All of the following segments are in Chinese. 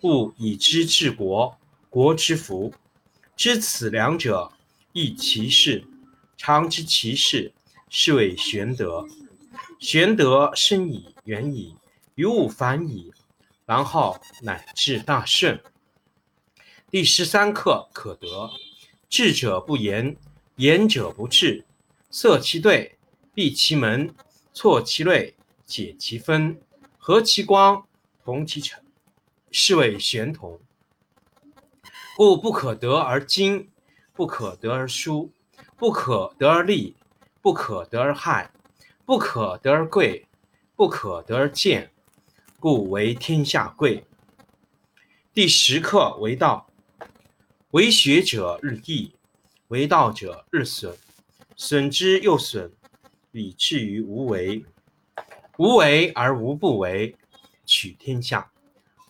不以知治国，国之福。知此两者，亦其事。常知其事，是谓玄德。玄德深矣，远矣，于物反矣，然后乃至大顺。第十三课可得。智者不言，言者不智。塞其兑，闭其门，错其锐，解其分，和其光，同其尘。是谓玄同。故不可得而精，不可得而疏，不可得而利，不可得而害，不可得而贵，不可得而贱，故为天下贵。第十课为道，为学者日益，为道者日损，损之又损，以至于无为。无为而无不为，取天下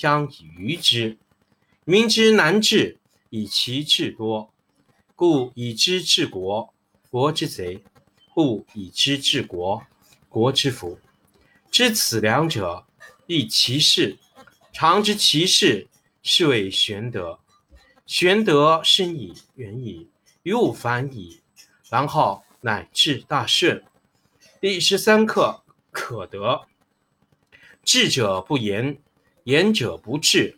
将以愚之，民之难治，以其智多。故以知治国，国之贼；不以知治国，国之福。知此两者，亦其事。常知其事，是谓玄德。玄德深矣，远矣，于物反矣，然后乃至大顺。第十三课可得。智者不言。言者不至，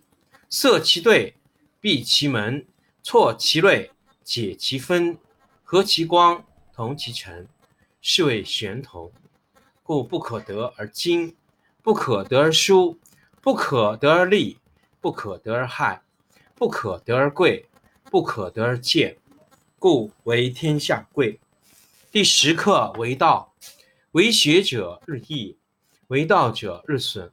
色其兑，闭其门，错其锐，解其分，和其光，同其尘，是谓玄同。故不可得而精，不可得而疏，不可得而利，不可得而害，不可得而贵，不可得而贱，故为天下贵。第十课为道，为学者日益，为道者日损。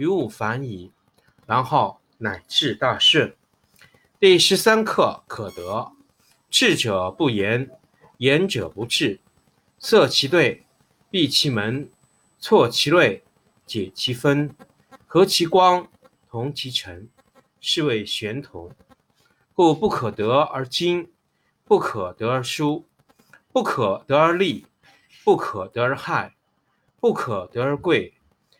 于物反矣，然后乃至大顺。第十三课可得。智者不言，言者不智。塞其兑，闭其门，错其锐，解其分，和其光，同其尘，是谓玄同。故不可得而精，不可得而疏，不可得而利，不可得而害，不可得而贵。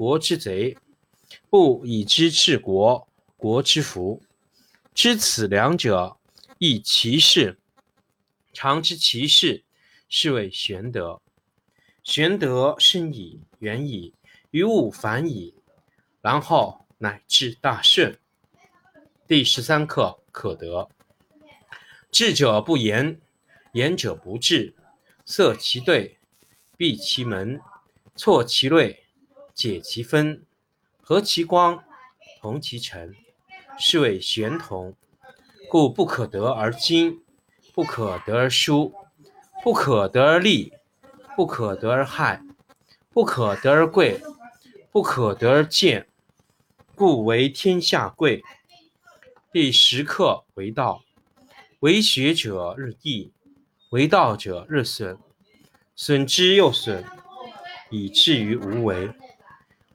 国之贼；不以知治国，国之福。知此两者，亦其事。常知其事，是谓玄德。玄德深矣，远矣，于物反矣，然后乃至大顺。第十三课可得。智者不言，言者不智。塞其兑，闭其门，错其锐，解其分，和其光，同其尘。是谓玄同，故不可得而亲，不可得而疏，不可得而利，不可得而害，不可得而贵，不可得而贱，故为天下贵。第十课为道，为学者日益，为道者日损，损之又损，以至于无为。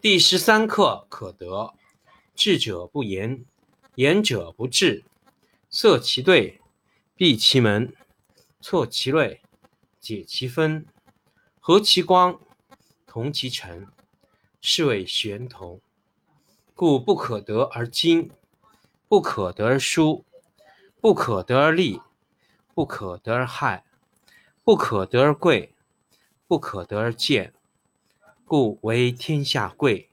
第十三课可得。智者不言，言者不智。塞其兑，闭其门，错其锐，解其分，和其光，同其尘。是谓玄同。故不可得而亲，不可得而疏，不可得而利，不可得而害，不可得而贵，不可得而贱。故为天下贵。